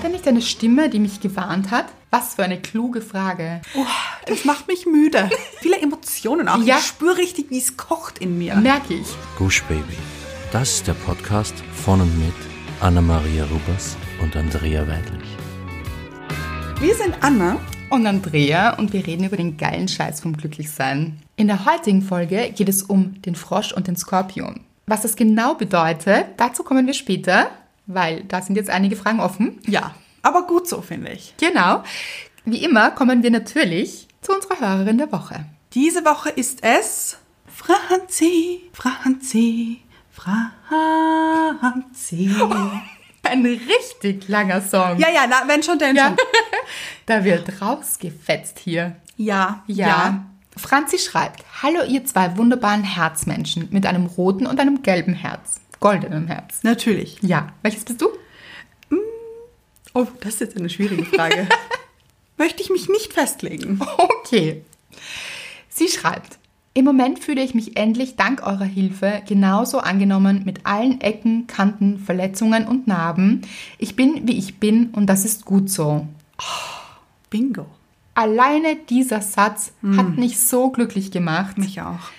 War da nicht eine Stimme, die mich gewarnt hat? Was für eine kluge Frage. Oh, das macht mich müde. Viele Emotionen auch. Ja. Ich spüre richtig, wie es kocht in mir. Merke ich. Gush Baby. Das ist der Podcast von und mit Anna-Maria Rubers und Andrea Weidlich. Wir sind Anna. Und Andrea und wir reden über den geilen Scheiß vom Glücklichsein. In der heutigen Folge geht es um den Frosch und den Skorpion. Was das genau bedeutet, dazu kommen wir später, weil da sind jetzt einige Fragen offen. Ja, aber gut so, finde ich. Genau. Wie immer kommen wir natürlich zu unserer Hörerin der Woche. Diese Woche ist es Franzi, Franzi, Franzi. Ein richtig langer Song. Ja, ja, na, wenn schon, denn Ja. schon. Da wird rausgefetzt hier. Ja, Ja. Franzi schreibt, Hallo ihr zwei wunderbaren Herzmenschen mit einem roten und einem gelben Herz. Goldenem Herz. Natürlich. Ja. Welches bist du? Oh, das ist jetzt eine schwierige Frage. Möchte ich mich nicht festlegen. Okay. Sie schreibt, im Moment fühle ich mich endlich dank eurer Hilfe genauso angenommen mit allen Ecken, Kanten, Verletzungen und Narben. Ich bin, wie ich bin und das ist gut so. Bingo. Alleine dieser Satz hat mich so glücklich gemacht. Mich auch.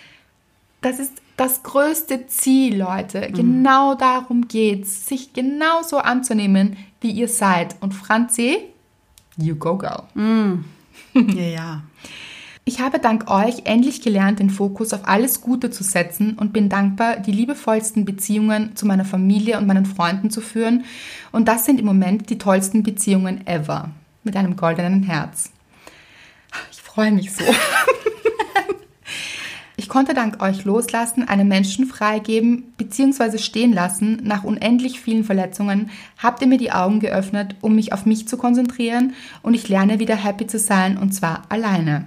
Das ist das größte Ziel, Leute. Genau darum geht's, sich genauso anzunehmen, wie ihr seid. Und Franzi, you go girl. Ja, ja. Ich habe dank euch endlich gelernt, den Fokus auf alles Gute zu setzen und bin dankbar, die liebevollsten Beziehungen zu meiner Familie und meinen Freunden zu führen. Und das sind im Moment die tollsten Beziehungen ever. Mit einem goldenen Herz. Ich freue mich so. Konnte dank euch loslassen, einen Menschen freigeben bzw. stehen lassen. Nach unendlich vielen Verletzungen habt ihr mir die Augen geöffnet, um mich auf mich zu konzentrieren und ich lerne wieder happy zu sein und zwar alleine.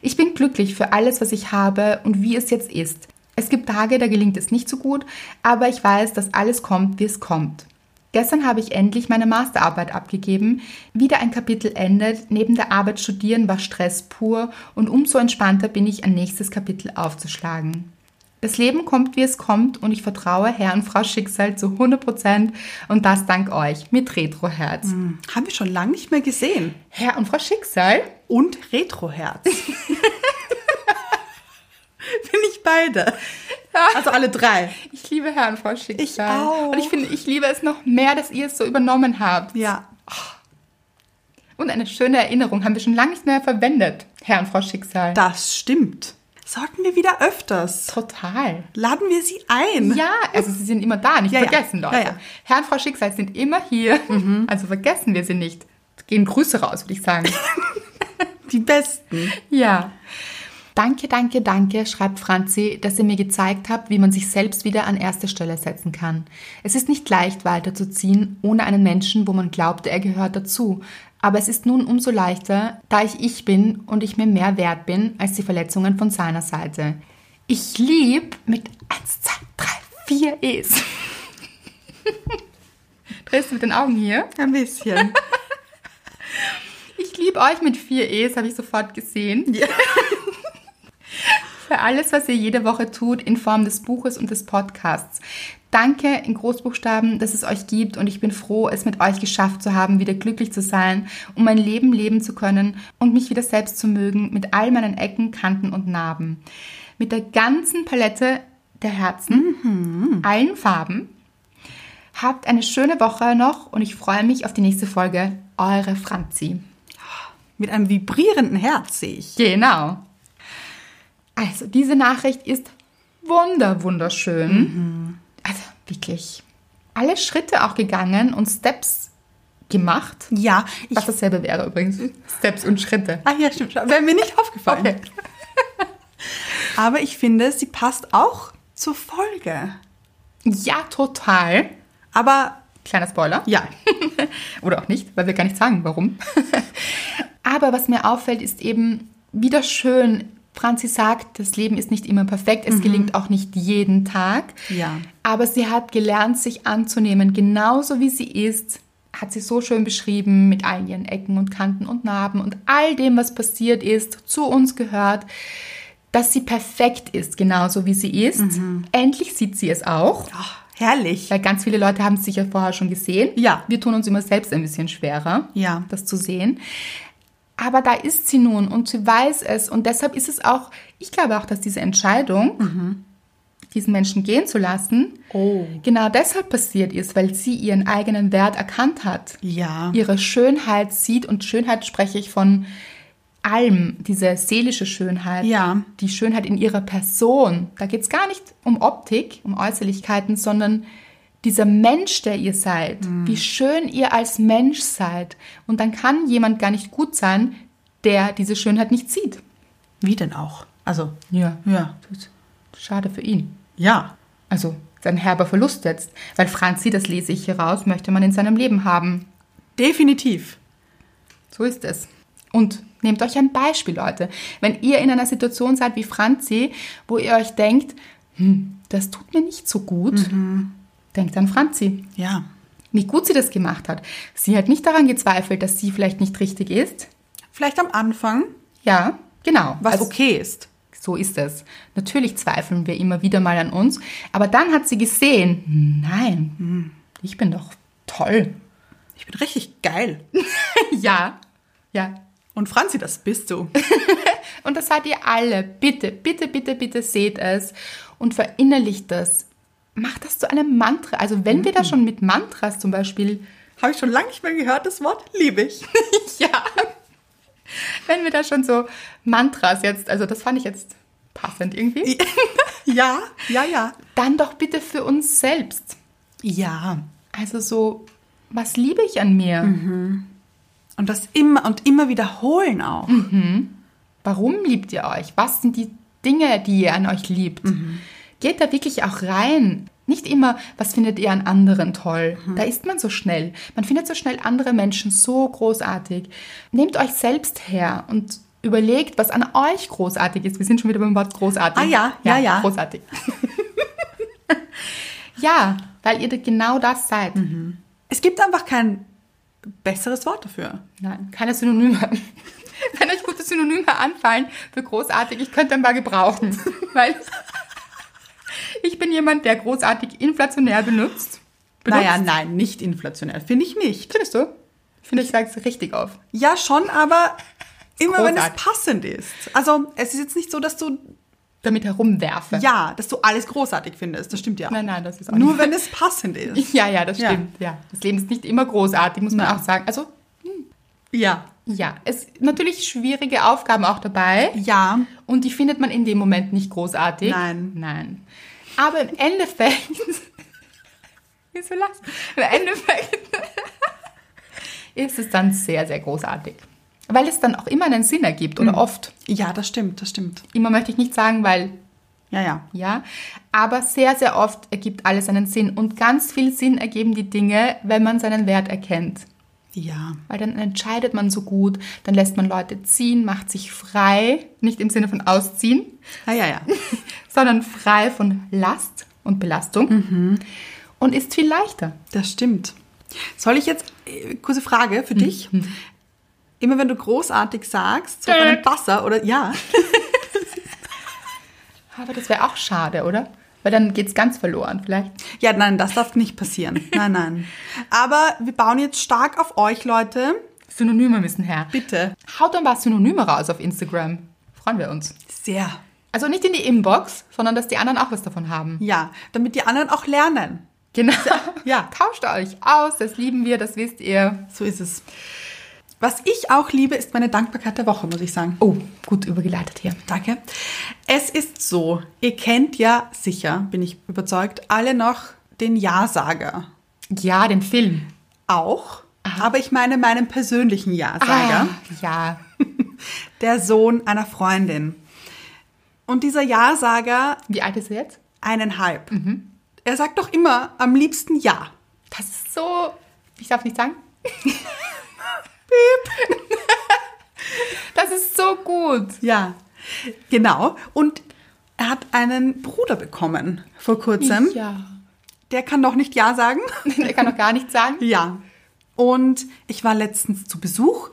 Ich bin glücklich für alles, was ich habe und wie es jetzt ist. Es gibt Tage, da gelingt es nicht so gut, aber ich weiß, dass alles kommt, wie es kommt. Gestern habe ich endlich meine Masterarbeit abgegeben. Wieder ein Kapitel endet. Neben der Arbeit studieren war Stress pur und umso entspannter bin ich, ein nächstes Kapitel aufzuschlagen. Das Leben kommt, wie es kommt und ich vertraue Herr und Frau Schicksal zu 100% und das dank euch mit Retroherz. Haben wir schon lange nicht mehr gesehen. Herr und Frau Schicksal? Und Retroherz. Bin ich beide. Also alle drei. Ich liebe Herr und Frau Schicksal. Ich auch. Und ich finde, ich liebe es noch mehr, dass ihr es so übernommen habt. Ja. Und eine schöne Erinnerung haben wir schon lange nicht mehr verwendet, Herr und Frau Schicksal. Das stimmt. Sollten wir wieder öfters. Total. Laden wir sie ein. Ja, also sie sind immer da, nicht Ja, ja. vergessen, Leute. Ja, ja. Herr und Frau Schicksal sind immer hier, also vergessen wir sie nicht. Gehen Grüße raus, würde ich sagen. Die besten. ja. Danke, danke, danke, schreibt Franzi, dass ihr mir gezeigt habt, wie man sich selbst wieder an erste Stelle setzen kann. Es ist nicht leicht weiterzuziehen, ohne einen Menschen, wo man glaubte, er gehört dazu. Aber es ist nun umso leichter, da ich ich bin und ich mir mehr wert bin als die Verletzungen von seiner Seite. Ich lieb mit 1, 2, 3, 4 E's. Drehst du mit den Augen hier? Ein bisschen. Ich liebe euch mit vier E's, habe ich sofort gesehen. Ja. Für alles, was ihr jede Woche tut, in Form des Buches und des Podcasts. Danke in Großbuchstaben, dass es euch gibt und ich bin froh, es mit euch geschafft zu haben, wieder glücklich zu sein, um mein Leben leben zu können und mich wieder selbst zu mögen, mit all meinen Ecken, Kanten und Narben. Mit der ganzen Palette der Herzen, allen Farben. Habt eine schöne Woche noch und ich freue mich auf die nächste Folge. Eure Franzi. Mit einem vibrierenden Herz sehe ich. Genau. Also, diese Nachricht ist wunder, wunderschön. Also, wirklich alle Schritte auch gegangen und Steps gemacht. Ja, ich. Was dasselbe wäre übrigens. Steps und Schritte. Ah ja, stimmt. Wäre mir nicht aufgefallen. Okay. Aber ich finde, sie passt auch zur Folge. Ja, total. Aber Kleiner Spoiler. ja, Oder auch nicht, weil wir gar nicht sagen, warum. Aber was mir auffällt, ist eben wieder schön, Franzi sagt, das Leben ist nicht immer perfekt, es gelingt auch nicht jeden Tag. Ja. Aber sie hat gelernt, sich anzunehmen, genauso wie sie ist. Hat sie so schön beschrieben, mit all ihren Ecken und Kanten und Narben und all dem, was passiert ist, zu uns gehört, dass sie perfekt ist, genauso wie sie ist. Endlich sieht sie es auch. Ach, Herrlich. Weil ganz viele Leute haben es sicher vorher schon gesehen. Ja. Wir tun uns immer selbst ein bisschen schwerer, Ja. das zu sehen. Aber da ist sie nun und sie weiß es. Und deshalb ist es auch, ich glaube auch, dass diese Entscheidung, diesen Menschen gehen zu lassen, Oh. genau deshalb passiert ist, weil sie ihren eigenen Wert erkannt hat. Ja. Ihre Schönheit sieht und Schönheit spreche ich von allem, diese seelische Schönheit, Ja. die Schönheit in ihrer Person. Da geht es gar nicht um Optik, um Äußerlichkeiten, sondern dieser Mensch, der ihr seid, Hm. wie schön ihr als Mensch seid. Und dann kann jemand gar nicht gut sein, der diese Schönheit nicht sieht. Wie denn auch? Also, Ja. ja. Schade für ihn. Ja. Also sein herber Verlust jetzt. Weil Franzi, das lese ich hier raus, möchte man in seinem Leben haben. Definitiv. So ist es. Und nehmt euch ein Beispiel, Leute. Wenn ihr in einer Situation seid wie Franzi, wo ihr euch denkt, hm, das tut mir nicht so gut, denkt an Franzi. Ja. Wie gut sie das gemacht hat. Sie hat nicht daran gezweifelt, dass sie vielleicht nicht richtig ist. Vielleicht am Anfang, Ja, genau. was Also, okay ist. So ist es. Natürlich zweifeln wir immer wieder mal an uns, aber dann hat sie gesehen, nein, ich bin doch toll. Ich bin richtig geil. Ja, ja. Und Franzi, das bist du. Und das seid ihr alle. Bitte, bitte, bitte, bitte seht es und verinnerlicht das. Macht das zu einem Mantra. Also wenn wir da schon mit Mantras zum Beispiel, Habe ich schon lange nicht mehr gehört, das Wort liebe ich. ja, wenn wir da schon so Mantras jetzt, also das fand ich jetzt passend irgendwie, ja, ja, ja. dann doch bitte für uns selbst. Ja. Also so, was liebe ich an mir? Und das immer und immer wiederholen auch. Warum liebt ihr euch? Was sind die Dinge, die ihr an euch liebt? Geht da wirklich auch rein. Nicht immer, was findet ihr an anderen toll? Da ist man so schnell. Man findet so schnell andere Menschen so großartig. Nehmt euch selbst her und überlegt, was an euch großartig ist. Wir sind schon wieder beim Wort großartig. Ah ja, ja, ja. Großartig. ja, weil ihr genau das seid. Es gibt einfach kein besseres Wort dafür. Nein, keine Synonyme. Wenn euch gute Synonyme anfallen für großartig, ich könnte ein paar gebrauchen. Weil ich bin jemand, der großartig inflationär benutzt. benutzt. Naja, nein, nicht inflationell. Finde ich nicht. Findest du? Ich finde, ich sage es richtig auf. Ja, schon, aber immer wenn es Großartig. passend ist. Also, es ist jetzt nicht so, dass du, Damit herumwerfe. ja, dass du alles großartig findest. Das stimmt ja. Nein, nein, das ist auch Nur nicht. wenn es passend ist. Ja, ja, das Ja. stimmt. Ja. Das Leben ist nicht immer großartig, muss man Nein. auch sagen. Also, Ja. ja, es natürlich schwierige Aufgaben auch dabei. Ja. Und die findet man in dem Moment nicht großartig. Nein. Nein. Aber im Endeffekt. Wieso lachst? Im Endeffekt ist es dann sehr, sehr großartig. Weil es dann auch immer einen Sinn ergibt oder oft. Ja, das stimmt, das stimmt. Immer möchte ich nicht sagen, weil Ja, ja. ja, aber sehr, sehr oft ergibt alles einen Sinn. Und ganz viel Sinn ergeben die Dinge, wenn man seinen Wert erkennt. Ja. Weil dann entscheidet man so gut, dann lässt man Leute ziehen, macht sich frei, nicht im Sinne von ausziehen, Ah, ja, ja. sondern frei von Last und Belastung und ist viel leichter. Das stimmt. Soll ich jetzt, äh, kurze Frage für dich. Immer wenn du großartig sagst, so bei einem Wasser oder, ja, Aber das wäre auch schade, oder? Weil dann geht es ganz verloren vielleicht. Ja, nein, das darf nicht passieren. Nein, nein. Aber wir bauen jetzt stark auf euch, Leute. Synonyme müssen her. Bitte. Haut ein paar Synonyme raus auf Instagram. Freuen wir uns. Sehr. Also nicht in die Inbox, sondern dass die anderen auch was davon haben. Ja, damit die anderen auch lernen. Genau. Ja. Tauscht euch aus, das lieben wir, das wisst ihr. So ist es. Was ich auch liebe, ist meine Dankbarkeit der Woche, muss ich sagen. Oh, gut übergeleitet hier. Danke. Es ist so, ihr kennt ja sicher, bin ich überzeugt, alle noch den Ja-Sager. Ja, den Film. Auch. Aber ich meine meinen persönlichen Ja-Sager. Ah, ja. Der Sohn einer Freundin. Und dieser Ja-Sager, Wie alt ist er jetzt? eineinhalb. Er sagt doch immer am liebsten Ja. Das ist so. Ich darf nicht sagen. Das ist so gut. Ja, genau. Und er hat einen Bruder bekommen vor kurzem. Ja. Der kann noch nicht Ja sagen. Der kann noch gar nichts sagen. Ja. Und ich war letztens zu Besuch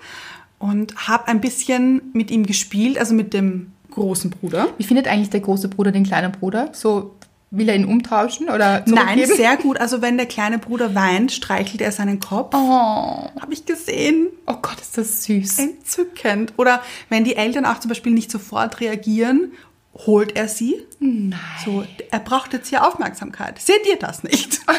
und habe ein bisschen mit ihm gespielt, also mit dem großen Bruder. Wie findet eigentlich der große Bruder den kleinen Bruder? So will er ihn umtauschen oder Nein, zurückgeben? sehr gut. Also wenn der kleine Bruder weint, streichelt er seinen Kopf. Oh. Habe ich gesehen. oh Gott, ist das süß. Entzückend. Oder wenn die Eltern auch zum Beispiel nicht sofort reagieren, holt er sie. Nein. So, er braucht jetzt hier Aufmerksamkeit. Seht ihr das nicht?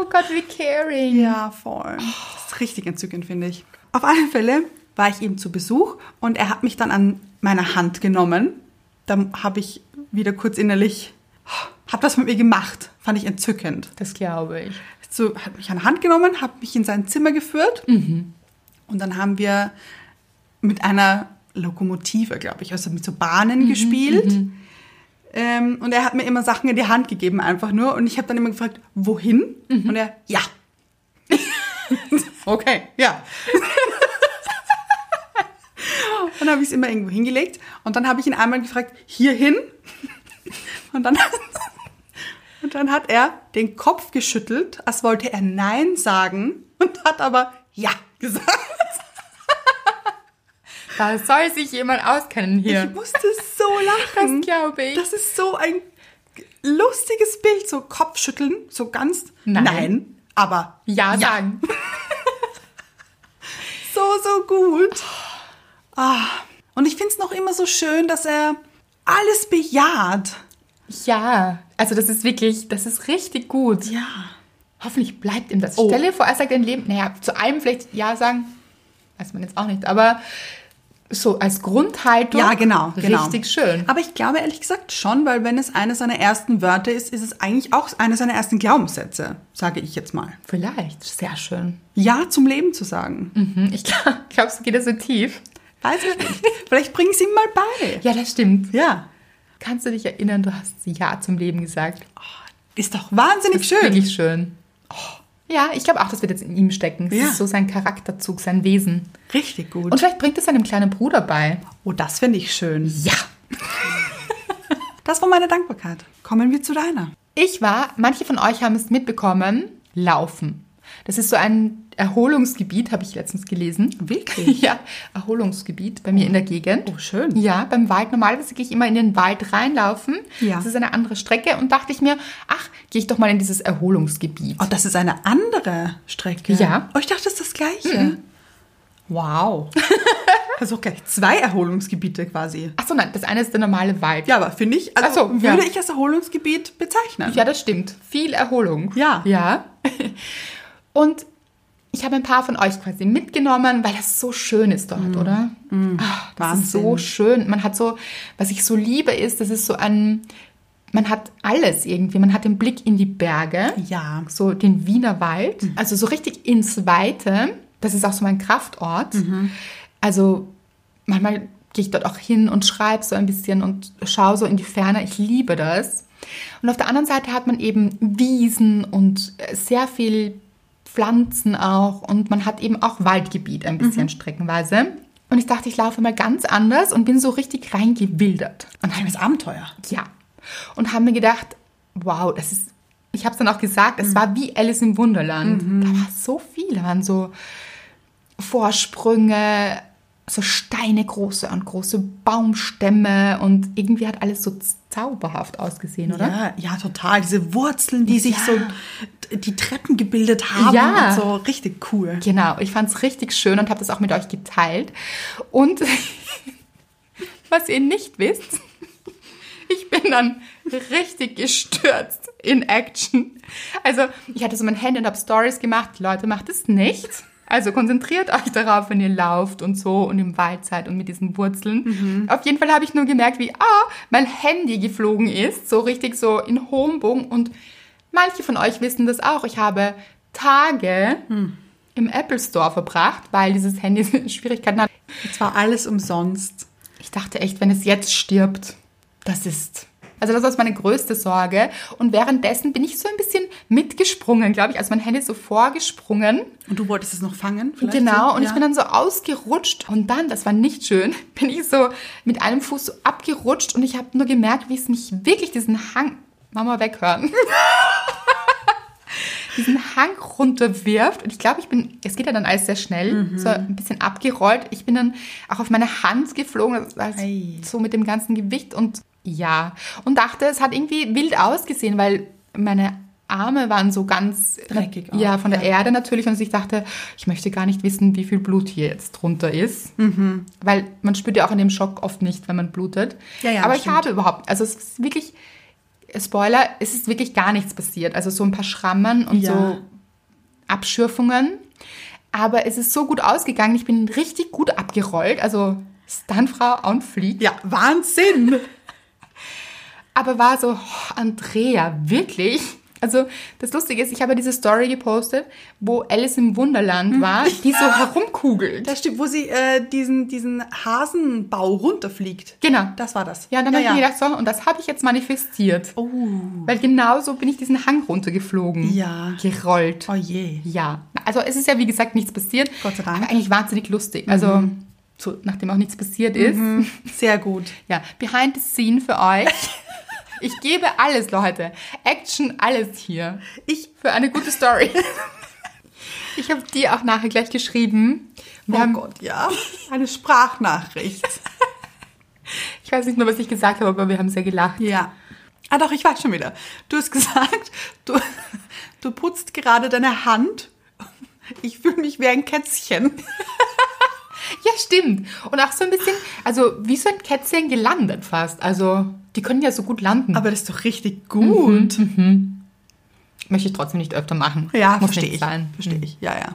Oh Gott, wie caring. Ja, voll. Das ist richtig entzückend, finde ich. Auf alle Fälle war ich eben zu Besuch und er hat mich dann an meiner Hand genommen. Dann habe ich wieder kurz innerlich, hat was mit mir gemacht. Fand ich entzückend. Das glaube ich. So, hat mich an die Hand genommen, hat mich in sein Zimmer geführt und dann haben wir mit einer Lokomotive, glaube ich, also mit so Bahnen gespielt. Ähm, und er hat mir immer Sachen in die Hand gegeben, einfach nur. Und ich habe dann immer gefragt, wohin? Und er, ja. okay, ja. und dann habe ich es immer irgendwo hingelegt. Und dann habe ich ihn einmal gefragt, hierhin? Und dann, und dann hat er den Kopf geschüttelt, als wollte er Nein sagen und hat aber Ja gesagt. Da soll sich jemand auskennen hier. Ich musste so lachen. Das glaube ich. Das ist so ein lustiges Bild, so Kopfschütteln, so ganz Nein. aber ja, sagen. so, so gut. Ah. Und ich finde es noch immer so schön, dass er alles bejaht. Ja, also das ist wirklich, das ist richtig gut. Ja. Hoffentlich bleibt ihm das. Oh. Stell dir vor, er sagt ein Leben, naja, zu allem vielleicht Ja sagen, weiß man jetzt auch nicht, aber so als Grundhaltung. Ja, genau, genau. Richtig schön. Aber ich glaube ehrlich gesagt schon, weil wenn es eine seiner ersten Wörter ist, ist es eigentlich auch eine seiner ersten Glaubenssätze, sage ich jetzt mal. Vielleicht, sehr schön. Ja zum Leben zu sagen. Mhm, Ich glaube, glaubst du, geht das so tief? Weiß ich nicht. Vielleicht bring ich ihm mal bei. Ja, das stimmt. Ja. Kannst du dich erinnern, du hast Ja zum Leben gesagt. Ist doch wahnsinnig schön. Wirklich schön. Ja, ich glaube auch, das wird jetzt in ihm stecken. Das Ja. ist so sein Charakterzug, sein Wesen. Richtig gut. Und vielleicht bringt es seinem kleinen Bruder bei. oh, das finde ich schön. Ja. Das war meine Dankbarkeit. Kommen wir zu deiner. Ich war, manche von euch haben es mitbekommen, Laufen. Das ist so ein Erholungsgebiet, habe ich letztens gelesen. Wirklich? Ja, Erholungsgebiet bei mir in der Gegend. Oh, schön. Ja, beim Wald. Normalerweise gehe ich immer in den Wald reinlaufen. Ja. Das ist eine andere Strecke. Und dachte ich mir, ach, gehe ich doch mal in dieses Erholungsgebiet. Oh, das ist eine andere Strecke. Ja. Oh, ich dachte, das ist das Gleiche. Wow. also auch gleich zwei Erholungsgebiete quasi. Ach so, nein, das eine ist der normale Wald. Ja, aber finde ich, also so, würde ja. ich als Erholungsgebiet bezeichnen. Ja, das stimmt. Viel Erholung. Ja. Ja. Und ich habe ein paar von euch quasi mitgenommen, weil das so schön ist dort, oder? Ach, das ist so Mm. Wahnsinn. schön. Man hat so, was ich so liebe, ist, das ist so ein, man hat alles irgendwie. Man hat den Blick in die Berge, Ja. Mhm. so den Wiener Wald, also so richtig ins Weite. Das ist auch so mein Kraftort. Mhm. Also manchmal gehe ich dort auch hin und schreibe so ein bisschen und schaue so in die Ferne. Ich liebe das. Und auf der anderen Seite hat man eben Wiesen und äh, sehr viel Pflanzen auch und man hat eben auch Waldgebiet ein bisschen streckenweise. Und ich dachte, ich laufe mal ganz anders und bin so richtig reingewildert. Und Ein Abenteuer. ja. Und haben mir gedacht, wow, das ist, ich habe es dann auch gesagt, es war wie Alice im Wunderland. Da war so viel, da waren so Vorsprünge, so Steine große und große Baumstämme und irgendwie hat alles so zauberhaft ausgesehen, oder? Ja, ja, total. Diese Wurzeln, die sich Ja. so die Treppen gebildet haben Ja. so richtig cool. Genau, ich fand es richtig schön und habe das auch mit euch geteilt. Und was ihr nicht wisst, ich bin dann richtig gestürzt in Action. Also ich hatte so mein Handy und habe Stories gemacht. Leute, macht es nicht. Also konzentriert euch darauf, wenn ihr lauft und so und im Wald seid und mit diesen Wurzeln. Auf jeden Fall habe ich nur gemerkt, wie ah, mein Handy geflogen ist, so richtig so in hohem Bogen. Und manche von euch wissen das auch. Ich habe Tage im Apple Store verbracht, weil dieses Handy Schwierigkeiten hat. Jetzt war alles umsonst. Ich dachte echt, wenn es jetzt stirbt, das ist. Also das war meine größte Sorge. Und währenddessen bin ich so ein bisschen mitgesprungen, glaube ich. Also mein Handy ist so vorgesprungen. Und du wolltest es noch fangen? vielleicht Genau, so? und ja. ich bin dann so ausgerutscht und dann, das war nicht schön, bin ich so mit einem Fuß so abgerutscht und ich habe nur gemerkt, wie es mich wirklich diesen Hang, Mama weghören, diesen Hang runterwirft und ich glaube, ich bin, es geht ja dann alles sehr schnell, Mhm. so ein bisschen abgerollt. Ich bin dann auch auf meine Hand geflogen, Ei. so mit dem ganzen Gewicht und Ja, und dachte, es hat irgendwie wild ausgesehen, weil meine Arme waren so ganz Dreckig auch, Ja, von der ja. Erde natürlich. Und ich dachte, ich möchte gar nicht wissen, wie viel Blut hier jetzt drunter ist. Mhm. Weil man spürt ja auch in dem Schock oft nicht, wenn man blutet. Ja, ja, Aber ich stimmt. habe überhaupt, also es ist wirklich, Spoiler, es ist wirklich gar nichts passiert. Also so ein paar Schrammen und Ja. so Abschürfungen. Aber es ist so gut ausgegangen. Ich bin richtig gut abgerollt. Also Stuntfrau on fleek. Ja, Wahnsinn. Aber war so, oh, Andrea, wirklich? Also das Lustige ist, ich habe diese Story gepostet, wo Alice im Wunderland war, die so herumkugelt. Das stimmt, wo sie äh, diesen, diesen Hasenbau runterfliegt. Genau. Das war das. Ja, und dann ja, habe ich mir gedacht, so, und das habe ich jetzt manifestiert. Oh. Weil genau so bin ich diesen Hang runtergeflogen. Ja. Gerollt. Oh je. Ja. Also es ist ja wie gesagt nichts passiert. Gott sei Dank. Aber eigentlich wahnsinnig lustig. Also so, nachdem auch nichts passiert ist. Sehr gut. Ja, behind the scene für euch. Ich gebe alles, Leute. Action, alles hier. Ich, Für eine gute Story. Ich habe dir auch nachher gleich geschrieben. Wir oh Gott, ja. Eine Sprachnachricht. ich weiß nicht mehr, was ich gesagt habe, aber wir haben sehr gelacht. Ja. Ah doch, ich weiß schon wieder. Du hast gesagt, du, du putzt gerade deine Hand. Ich fühle mich wie ein Kätzchen. Ja, stimmt. Und auch so ein bisschen, also wie so ein Kätzchen gelandet fast. Also die können ja so gut landen. Aber das ist doch richtig gut. Möchte ich trotzdem nicht öfter machen. Ja, Muss verstehe ich. sein. Verstehe ich. Ja, ja.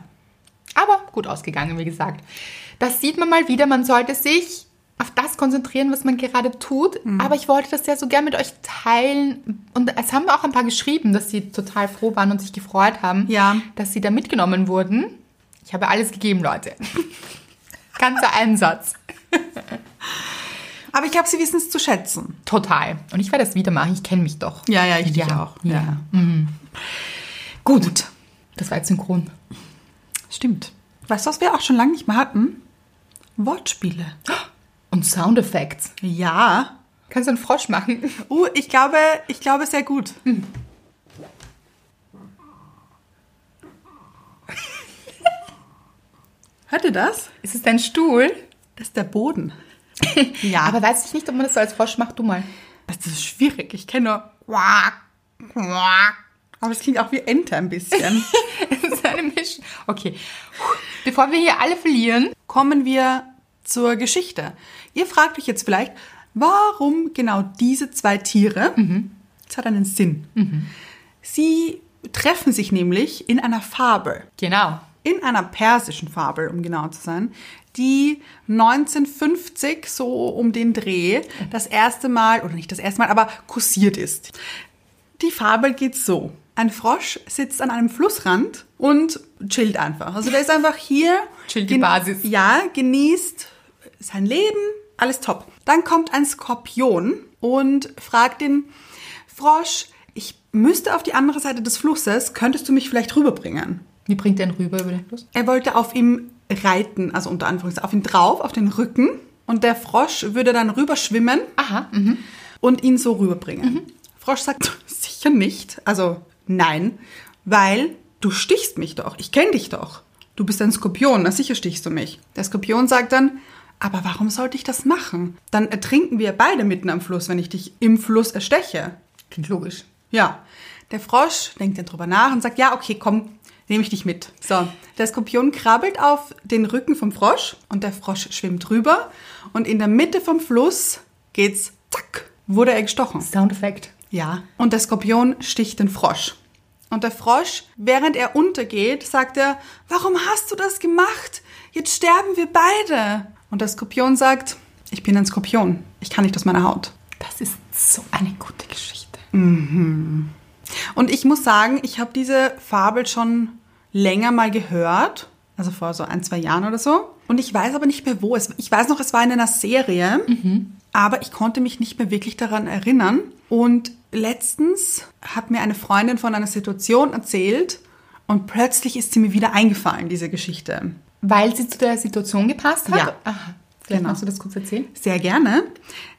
Aber gut ausgegangen, wie gesagt. Das sieht man mal wieder. Man sollte sich auf das konzentrieren, was man gerade tut. Mhm. Aber ich wollte das ja so gern mit euch teilen. Und es haben auch ein paar geschrieben, dass sie total froh waren und sich gefreut haben, Ja. dass sie da mitgenommen wurden. Ich habe alles gegeben, Leute. Ganzer Einsatz. Aber ich glaube, sie wissen es zu schätzen. Total. Und ich werde das wieder machen. Ich kenne mich doch. Ja, ja, ich dich Ja, auch. ja. Gut. Das war jetzt synchron. Stimmt. Weißt du, was wir auch schon lange nicht mehr hatten? Wortspiele. Und Soundeffekte. Ja. Kannst du einen Frosch machen? Uh, ich glaube, ich glaube sehr gut. Hört ihr das? Ist es dein Stuhl? Das ist der Boden. Ja, Aber weiß ich nicht, ob man das so als Frosch macht. Du mal. das ist schwierig. Ich kenne nur. Aber es klingt auch wie Ente ein bisschen. Das ist eine Mischung. Okay. Bevor wir hier alle verlieren. Kommen wir zur Geschichte. Ihr fragt euch jetzt vielleicht, warum genau diese zwei Tiere? Das hat einen Sinn. Sie treffen sich nämlich in einer Fabel. Genau. In einer persischen Fabel, um genau zu sein, die 1950 so um den Dreh das erste Mal, oder nicht das erste Mal, aber kursiert ist. Die Fabel geht so. Ein Frosch sitzt an einem Flussrand und chillt einfach. Also der ist einfach hier. Chillt die Basis. Ja, genießt sein Leben, alles top. Dann kommt ein Skorpion und fragt den Frosch, ich müsste auf die andere Seite des Flusses, könntest du mich vielleicht rüberbringen? Wie bringt der ihn rüber über den Fluss? Er wollte auf ihm reiten, also unter Anführungszeichen, auf ihn drauf, auf den Rücken. Und der Frosch würde dann rüberschwimmen Aha. Mhm. und ihn so rüberbringen. Frosch sagt, sicher nicht. Also nein, weil du stichst mich doch. Ich kenne dich doch. Du bist ein Skorpion, na sicher stichst du mich. Der Skorpion sagt dann, aber warum sollte ich das machen? Dann ertrinken wir beide mitten am Fluss, wenn ich dich im Fluss ersteche. Klingt logisch. Ja, der Frosch denkt dann drüber nach und sagt, ja, okay, komm, nehme ich dich mit. So, der Skorpion krabbelt auf den Rücken vom Frosch und der Frosch schwimmt rüber und in der Mitte vom Fluss geht's, zack, wurde er gestochen. Soundeffekt. Ja, und der Skorpion sticht den Frosch. Und der Frosch, während er untergeht, sagt er, warum hast du das gemacht? Jetzt sterben wir beide. Und der Skorpion sagt, ich bin ein Skorpion. Ich kann nicht aus meiner Haut. Das ist so eine gute Geschichte. Und ich muss sagen, ich habe diese Fabel schon länger mal gehört, also vor so ein, zwei Jahren oder so. Und ich weiß aber nicht mehr wo. Es, ich weiß noch, es war in einer Serie, aber ich konnte mich nicht mehr wirklich daran erinnern. Und letztens hat mir eine Freundin von einer Situation erzählt und plötzlich ist sie mir wieder eingefallen, diese Geschichte. Weil sie zu der Situation gepasst hat? Ja. Aha. Vielleicht Genau. magst du das kurz erzählen? Sehr gerne.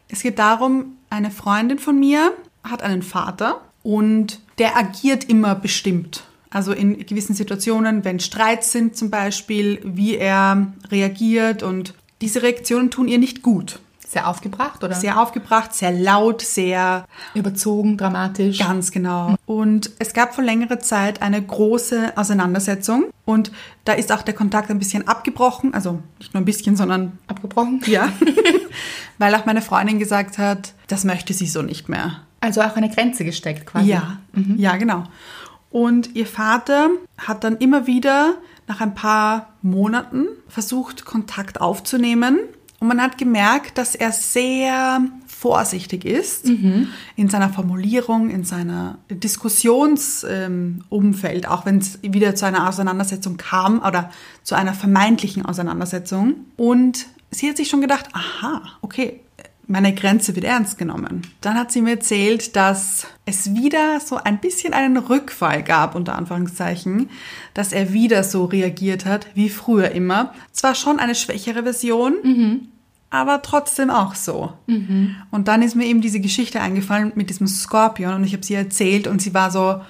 Es geht darum, eine Freundin von mir hat einen Vater und der agiert immer bestimmt. Also in gewissen Situationen, wenn Streits sind zum Beispiel, wie er reagiert und diese Reaktionen tun ihr nicht gut. Sehr aufgebracht, oder? Sehr aufgebracht, sehr laut, sehr überzogen, dramatisch. Ganz genau. Und es gab vor längerer Zeit eine große Auseinandersetzung und da ist auch der Kontakt ein bisschen abgebrochen, also nicht nur ein bisschen, sondern abgebrochen. Ja, weil auch meine Freundin gesagt hat, das möchte sie so nicht mehr. Also auch eine Grenze gesteckt quasi. Ja, mhm. ja, genau. Und ihr Vater hat dann immer wieder nach ein paar Monaten versucht, Kontakt aufzunehmen. Und man hat gemerkt, dass er sehr vorsichtig ist mhm. in seiner Formulierung, in seiner Diskussionsumfeld, ähm, auch wenn es wieder zu einer Auseinandersetzung kam oder zu einer vermeintlichen Auseinandersetzung. Und sie hat sich schon gedacht, aha, okay, meine Grenze wird ernst genommen. Dann hat sie mir erzählt, dass es wieder so ein bisschen einen Rückfall gab, unter Anführungszeichen, dass er wieder so reagiert hat, wie früher immer. Zwar schon eine schwächere Version, mhm. aber trotzdem auch so. Mhm. Und dann ist mir eben diese Geschichte eingefallen mit diesem Skorpion und ich habe sie erzählt und sie war so,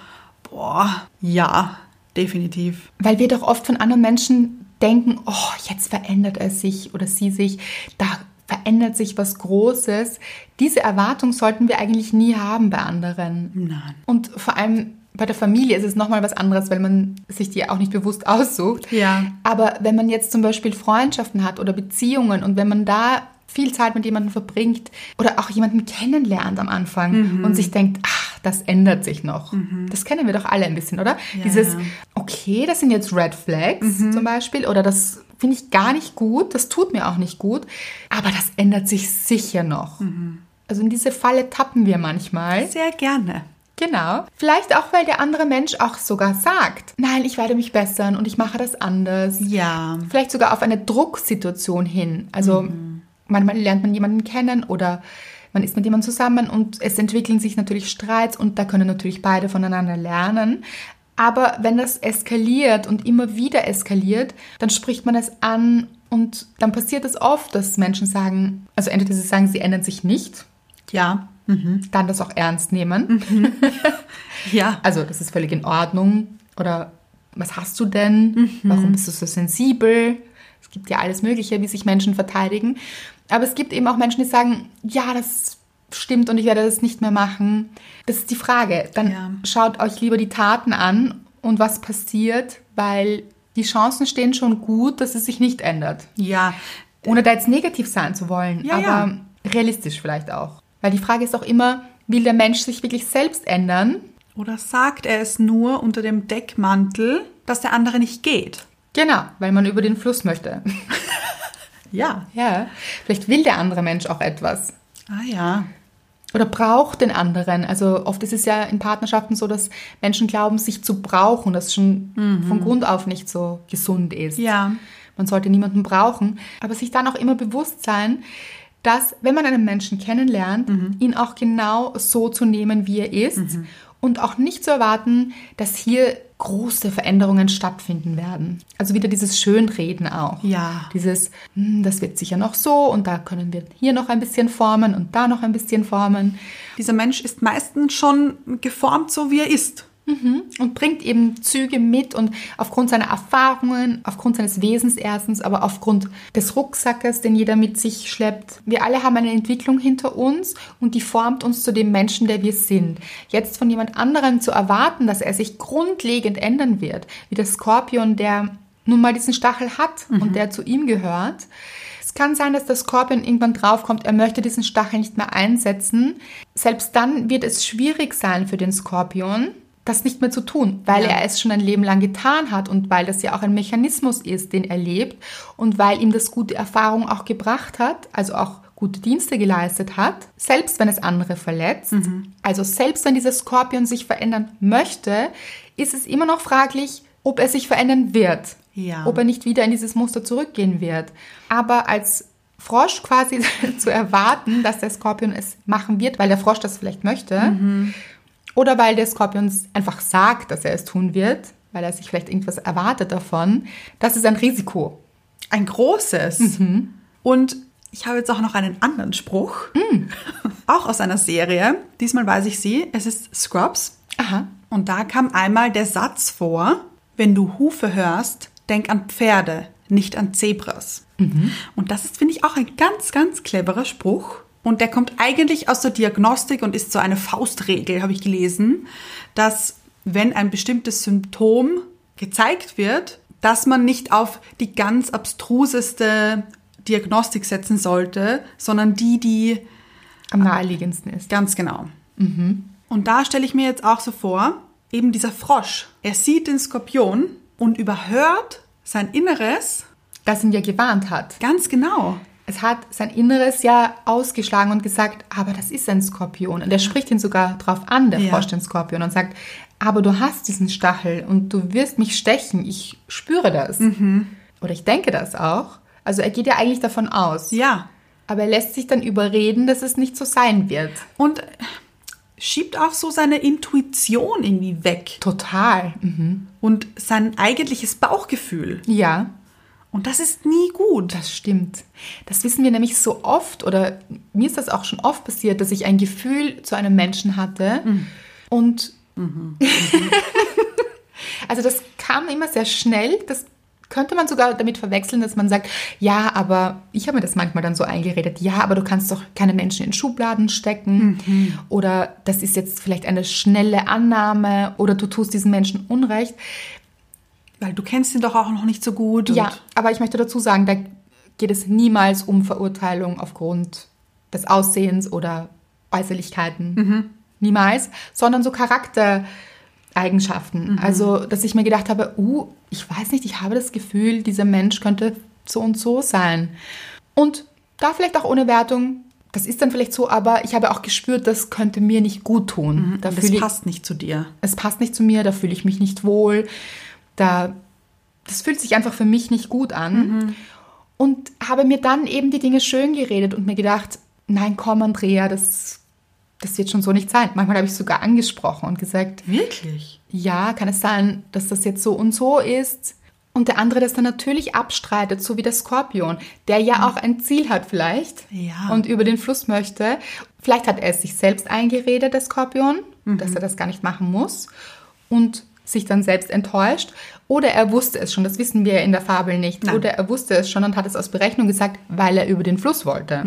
boah, ja, definitiv. Weil wir doch oft von anderen Menschen denken, oh, jetzt verändert er sich oder sie sich, da verändert sich was Großes. Diese Erwartung sollten wir eigentlich nie haben bei anderen. Nein. Und vor allem bei der Familie ist es nochmal was anderes, weil man sich die auch nicht bewusst aussucht. Ja. Aber wenn man jetzt zum Beispiel Freundschaften hat oder Beziehungen und wenn man da viel Zeit mit jemandem verbringt oder auch jemanden kennenlernt am Anfang mhm. und sich denkt, ach, das ändert sich noch. Mhm. Das kennen wir doch alle ein bisschen, oder? Ja, Dieses, okay, das sind jetzt Red Flags mhm. zum Beispiel oder das finde ich gar nicht gut, das tut mir auch nicht gut, aber das ändert sich sicher noch. Mhm. Also in diese Falle tappen wir manchmal. Sehr gerne. Genau. Vielleicht auch, weil der andere Mensch auch sogar sagt, nein, ich werde mich bessern und ich mache das anders. Ja. Vielleicht sogar auf eine Drucksituation hin. Also mhm. manchmal lernt man jemanden kennen oder man ist mit jemandem zusammen und es entwickeln sich natürlich Streits und da können natürlich beide voneinander lernen. Aber wenn das eskaliert und immer wieder eskaliert, dann spricht man es an und dann passiert es oft, dass Menschen sagen, also entweder sie sagen, sie ändern sich nicht. Ja. Mhm. Dann das auch ernst nehmen. Mhm. ja. Also das ist völlig in Ordnung. Oder was hast du denn? Mhm. Warum bist du so sensibel? Es gibt ja alles Mögliche, wie sich Menschen verteidigen. Aber es gibt eben auch Menschen, die sagen, ja, das stimmt und ich werde das nicht mehr machen. Das ist die Frage. Dann ja. schaut euch lieber die Taten an und was passiert, weil die Chancen stehen schon gut, dass es sich nicht ändert. Ja. Ohne da jetzt negativ sein zu wollen, ja, aber ja. realistisch vielleicht auch. Weil die Frage ist auch immer, will der Mensch sich wirklich selbst ändern? Oder sagt er es nur unter dem Deckmantel, dass der andere nicht geht? Genau, weil man über den Fluss möchte. ja. Ja. Vielleicht will der andere Mensch auch etwas. Ah ja oder braucht den anderen. Also oft ist es ja in Partnerschaften so, dass Menschen glauben, sich zu brauchen, das schon mhm. von Grund auf nicht so gesund ist. Ja. Man sollte niemanden brauchen, aber sich dann auch immer bewusst sein, dass wenn man einen Menschen kennenlernt, mhm. ihn auch genau so zu nehmen, wie er ist mhm. Und auch nicht zu erwarten, dass hier große Veränderungen stattfinden werden. Also wieder dieses Schönreden auch. Ja. Dieses, hm, das wird sicher noch so und da können wir hier noch ein bisschen formen und da noch ein bisschen formen. Dieser Mensch ist meistens schon geformt, so wie er ist. Mhm. Und bringt eben Züge mit und aufgrund seiner Erfahrungen, aufgrund seines Wesens erstens, aber aufgrund des Rucksackes, den jeder mit sich schleppt. Wir alle haben eine Entwicklung hinter uns und die formt uns zu dem Menschen, der wir sind. Jetzt von jemand anderem zu erwarten, dass er sich grundlegend ändern wird, wie der Skorpion, der nun mal diesen Stachel hat mhm. und der zu ihm gehört. Es kann sein, dass der Skorpion irgendwann draufkommt, er möchte diesen Stachel nicht mehr einsetzen. Selbst dann wird es schwierig sein für den Skorpion, das nicht mehr zu tun, weil ja. er es schon ein Leben lang getan hat und weil das ja auch ein Mechanismus ist, den er lebt und weil ihm das gute Erfahrungen auch gebracht hat, also auch gute Dienste geleistet hat, selbst wenn es andere verletzt. Mhm. Also selbst wenn dieser Skorpion sich verändern möchte, ist es immer noch fraglich, ob er sich verändern wird, ja. ob er nicht wieder in dieses Muster zurückgehen wird. Aber als Frosch quasi zu erwarten, dass der Skorpion es machen wird, weil der Frosch das vielleicht möchte, mhm oder weil der Skorpion einfach sagt, dass er es tun wird, weil er sich vielleicht irgendwas erwartet davon. Das ist ein Risiko. Ein großes. Mhm. Und ich habe jetzt auch noch einen anderen Spruch, mhm. auch aus einer Serie. Diesmal weiß ich sie. Es ist Scrubs. Aha. Und da kam einmal der Satz vor, wenn du Hufe hörst, denk an Pferde. nicht an Zebras. Und das ist, finde ich, auch ein ganz, ganz cleverer Spruch. Und der kommt eigentlich aus der Diagnostik und ist so eine Faustregel, habe ich gelesen, dass wenn ein bestimmtes Symptom gezeigt wird, dass man nicht auf die ganz abstruseste Diagnostik setzen sollte, sondern die, die Am naheliegendsten ist. Ganz genau. Und da stelle ich mir jetzt auch so vor, eben dieser Frosch, er sieht den Skorpion und überhört sein Inneres Das ihn ja gewarnt hat. ganz genau. Es hat sein Inneres ja ausgeschlagen und gesagt, aber das ist ein Skorpion. Und er spricht ihn sogar drauf an, der Ja. Frosch, den Skorpion, und sagt, aber du hast diesen Stachel und du wirst mich stechen. Ich spüre das. Mhm. Oder ich denke das auch. Also er geht ja eigentlich davon aus. Ja. Aber er lässt sich dann überreden, dass es nicht so sein wird. Und schiebt auch so seine Intuition irgendwie weg Total. Mhm. und sein eigentliches Bauchgefühl. Ja, Und das ist nie gut. das stimmt. Das wissen wir nämlich so oft, oder mir ist das auch schon oft passiert, dass ich ein Gefühl zu einem Menschen hatte und also das kam immer sehr schnell. Das könnte man sogar damit verwechseln, dass man sagt, ja, aber ich habe mir das manchmal dann so eingeredet, ja, aber du kannst doch keine Menschen in Schubladen stecken oder das ist jetzt vielleicht eine schnelle Annahme oder du tust diesen Menschen Unrecht. Weil du kennst ihn doch auch noch nicht so gut. Ja, aber ich möchte dazu sagen, da geht es niemals um Verurteilung aufgrund des Aussehens oder Äußerlichkeiten. Niemals, sondern so Charaktereigenschaften. Also, dass ich mir gedacht habe, uh, ich weiß nicht, ich habe das Gefühl, dieser Mensch könnte so und so sein. Und da vielleicht auch ohne Wertung, das ist dann vielleicht so, aber ich habe auch gespürt, das könnte mir nicht gut tun. Da Das passt nicht zu dir. es passt nicht zu mir, da fühle ich mich nicht wohl, da das fühlt sich einfach für mich nicht gut an. Und habe mir dann eben die Dinge schön geredet und mir gedacht, nein, komm, Andrea, das, das wird schon so nicht sein. Manchmal habe ich sogar angesprochen und gesagt, Wirklich? ja, kann es sein, dass das jetzt so und so ist? Und der andere das dann natürlich abstreitet, so wie der Skorpion, der ja auch ein Ziel hat vielleicht Ja. und über den Fluss möchte. Vielleicht hat er es sich selbst eingeredet, der Skorpion, dass er das gar nicht machen muss und sich dann selbst enttäuscht. Oder er wusste es schon, das wissen wir in der Fabel nicht. Nein. Oder er wusste es schon und hat es aus Berechnung gesagt, weil er über den Fluss wollte.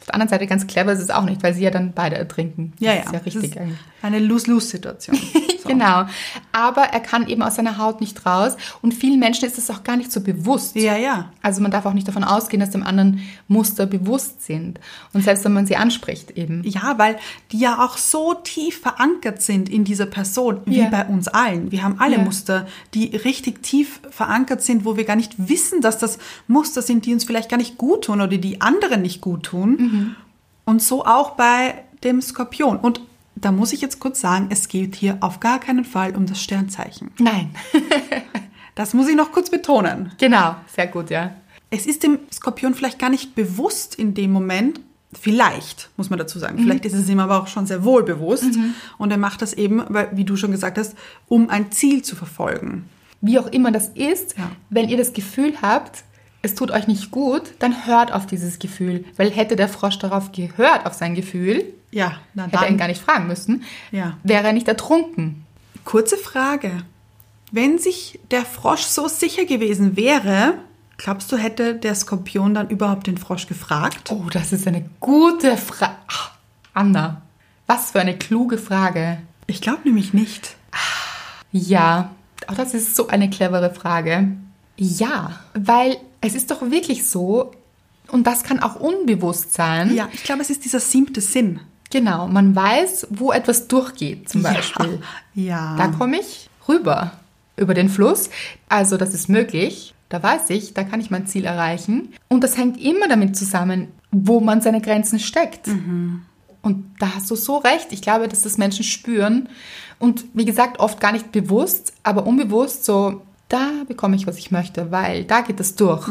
Auf der anderen Seite ganz clever ist es auch nicht, weil sie ja dann beide ertrinken. Ja, das ja. ist ja richtig ist eigentlich. Eine Lose-Lose-Situation. So. Genau. Aber er kann eben aus seiner Haut nicht raus. Und vielen Menschen ist es auch gar nicht so bewusst. Ja, ja. Also man darf auch nicht davon ausgehen, dass dem anderen Muster bewusst sind. Und selbst wenn man sie anspricht eben. Ja, weil die ja auch so tief verankert sind in dieser Person, wie Ja. bei uns allen. Wir haben alle Ja. Muster, die richtig tief verankert sind, wo wir gar nicht wissen, dass das Muster sind, die uns vielleicht gar nicht gut tun oder die anderen nicht gut tun. Mhm. Und so auch bei dem Skorpion. Und da muss ich jetzt kurz sagen, es geht hier auf gar keinen Fall um das Sternzeichen. Nein. Das muss ich noch kurz betonen. genau. Sehr gut, ja. Es ist dem Skorpion vielleicht gar nicht bewusst in dem Moment, vielleicht, muss man dazu Mhm. sagen. Vielleicht ist es ihm aber auch schon sehr wohl bewusst. Und er macht das eben, weil, wie du schon gesagt hast, um ein Ziel zu verfolgen. Wie auch immer das ist, Ja. wenn ihr das Gefühl habt, es tut euch nicht gut, dann hört auf dieses Gefühl. Weil hätte der Frosch darauf gehört, auf sein Gefühl, Ja, na hätte er ihn gar nicht fragen müssen, Ja. wäre er nicht ertrunken. Kurze Frage. Wenn sich der Frosch so sicher gewesen wäre, glaubst du, hätte der Skorpion dann überhaupt den Frosch gefragt? Oh, das ist eine gute Frage. Anna, was für eine kluge Frage. Ich glaube nämlich nicht. Ja, auch das ist so eine clevere Frage. Ja, weil es ist doch wirklich so, und das kann auch unbewusst sein. Ja, ich glaube, es ist dieser siebte Sinn. Genau, man weiß, wo etwas durchgeht, zum Beispiel. Ja. Da komme ich rüber, über den Fluss. Also das ist möglich. Da weiß ich, da kann ich mein Ziel erreichen. Und das hängt immer damit zusammen, wo man seine Grenzen steckt. Und da hast du so recht. Ich glaube, dass das Menschen spüren. Und wie gesagt, oft gar nicht bewusst, aber unbewusst so, da bekomme ich, was ich möchte, weil da geht es durch.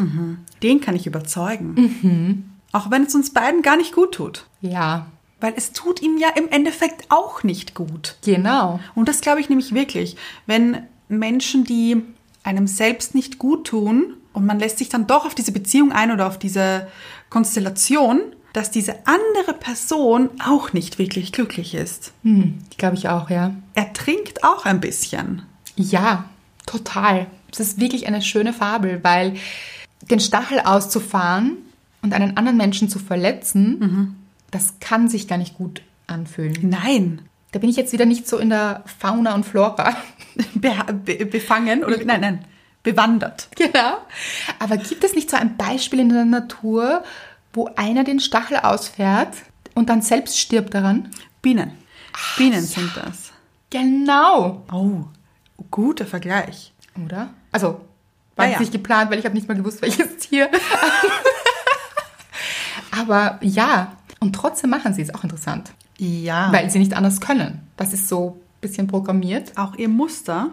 Den kann ich überzeugen. Auch wenn es uns beiden gar nicht gut tut. Ja, Weil es tut ihm ja im Endeffekt auch nicht gut. genau. Und das glaube ich nämlich wirklich. Wenn Menschen, die einem selbst nicht gut tun und man lässt sich dann doch auf diese Beziehung ein oder auf diese Konstellation, dass diese andere Person auch nicht wirklich glücklich ist. Hm, glaube ich auch, ja. Er trinkt auch ein bisschen. Ja, total. es ist wirklich eine schöne Fabel, weil den Stachel auszufahren und einen anderen Menschen zu verletzen, das kann sich gar nicht gut anfühlen. Nein. Da bin ich jetzt wieder nicht so in der Fauna und Flora. Be be befangen oder nein, nein, bewandert. Genau. Aber gibt es nicht so ein Beispiel in der Natur, wo einer den Stachel ausfährt und dann selbst stirbt daran? Bienen. Bienen sind das. Genau. Oh, guter Vergleich. Oder? Also, war jetzt ja. nicht geplant, weil ich habe nicht mal gewusst, welches Tier. Aber ja, und trotzdem machen sie es auch interessant, Ja. weil sie nicht anders können. Das ist so ein bisschen programmiert. auch ihr Muster.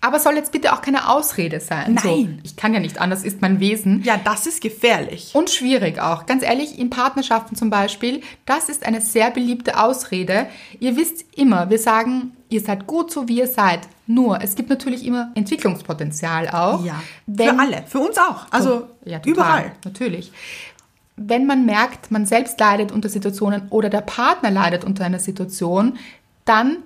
Aber soll jetzt bitte auch keine Ausrede sein. So, Nein. ich kann ja nicht anders, ist mein Wesen. Ja, das ist gefährlich. Und schwierig auch. Ganz ehrlich, in Partnerschaften zum Beispiel, das ist eine sehr beliebte Ausrede. Ihr wisst immer, wir sagen, ihr seid gut so, wie ihr seid. Nur, es gibt natürlich immer Entwicklungspotenzial auch. Ja. Wenn- Für alle. Für uns auch. Also ja, total, überall. Natürlich. Wenn man merkt, man selbst leidet unter Situationen oder der Partner leidet unter einer Situation, dann